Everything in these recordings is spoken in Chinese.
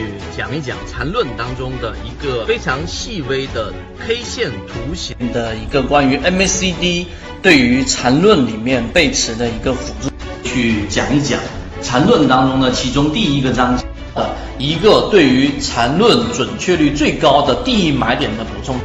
去讲一讲缠论当中的一个非常细微的 K 线图形的一个关于 MACD 对于缠论里面背驰的一个辅助，去讲一讲缠论当中的其中第一个章节的一个对于缠论准确率最高的第一买点的补充。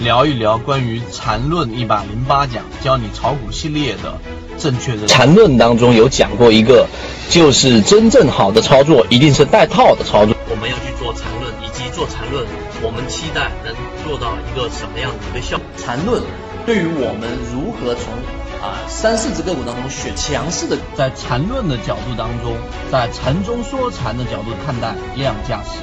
聊一聊关于缠论一百零八讲教你炒股系列的正确的缠论当中有讲过一个，就是真正好的操作一定是带套的操作。我们要去做缠论，以及做缠论，我们期待能做到一个什么样的一个效果？缠论对于我们如何从啊三四只个股当中选强势的，在缠论的角度当中，在缠中说禅的角度看待量价时，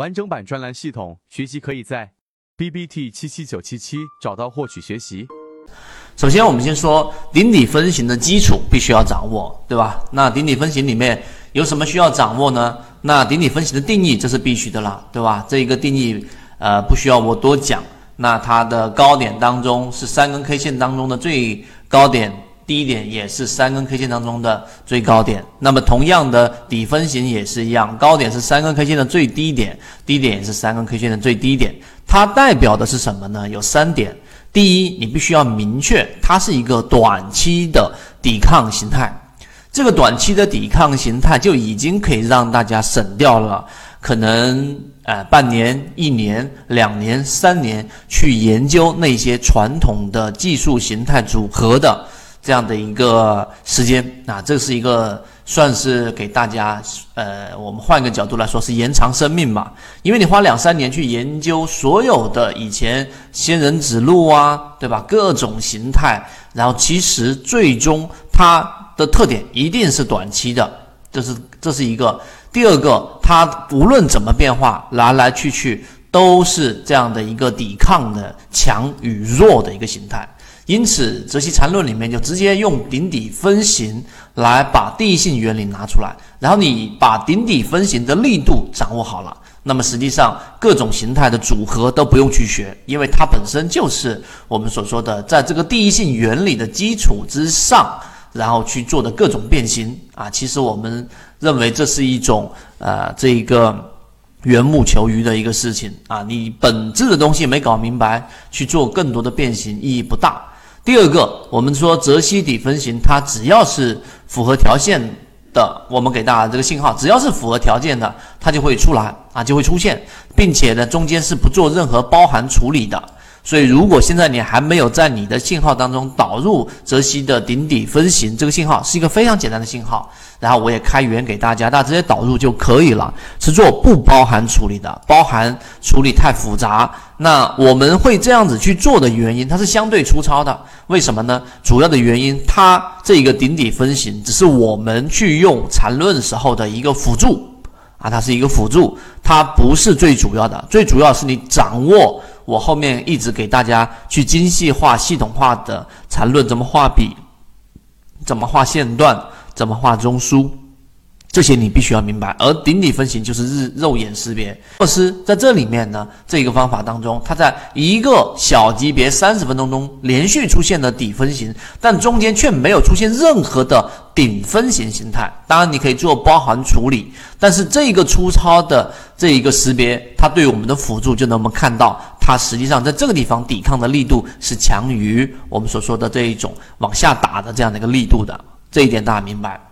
完整版专栏系统学习可以在 B B T 七七九七七找到获取学习。首先，我们先说顶底分型的基础必须要掌握，对吧？那顶底分型里面有什么需要掌握呢？那顶底分型的定义这是必须的了，对吧？这一个定义呃不需要我多讲。那它的高点当中是三根 K 线当中的最高点。低点也是三根 K 线当中的最高点，那么同样的底分型也是一样，高点是三根 K 线的最低点，低点也是三根 K 线的最低点。它代表的是什么呢？有三点。第一，你必须要明确它是一个短期的抵抗形态，这个短期的抵抗形态就已经可以让大家省掉了可能呃半年、一年、两年、三年去研究那些传统的技术形态组合的。这样的一个时间啊，这是一个算是给大家，呃，我们换一个角度来说，是延长生命吧。因为你花两三年去研究所有的以前仙人指路啊，对吧？各种形态，然后其实最终它的特点一定是短期的，这是这是一个。第二个，它无论怎么变化，来来去去都是这样的一个抵抗的强与弱的一个形态。因此，泽西缠论里面就直接用顶底分型来把第一性原理拿出来，然后你把顶底分型的力度掌握好了，那么实际上各种形态的组合都不用去学，因为它本身就是我们所说的在这个第一性原理的基础之上，然后去做的各种变形啊。其实我们认为这是一种呃这一个缘木求鱼的一个事情啊，你本质的东西没搞明白，去做更多的变形意义不大。第二个，我们说泽西底分型，它只要是符合条件的，我们给大家这个信号，只要是符合条件的，它就会出来啊，就会出现，并且呢，中间是不做任何包含处理的。所以，如果现在你还没有在你的信号当中导入泽西的顶底分型，这个信号是一个非常简单的信号。然后我也开源给大家，大家直接导入就可以了，是做不包含处理的，包含处理太复杂。那我们会这样子去做的原因，它是相对粗糙的。为什么呢？主要的原因，它这个顶底分型只是我们去用缠论时候的一个辅助啊，它是一个辅助，它不是最主要的。最主要是你掌握。我后面一直给大家去精细化、系统化的缠论，怎么画笔，怎么画线段，怎么画中枢。这些你必须要明白，而顶底分型就是日肉眼识别。措施在这里面呢，这个方法当中，它在一个小级别三十分钟中连续出现了底分型，但中间却没有出现任何的顶分型形态。当然，你可以做包含处理，但是这个粗糙的这一个识别，它对我们的辅助就能我们看到，它实际上在这个地方抵抗的力度是强于我们所说的这一种往下打的这样的一个力度的。这一点大家明白。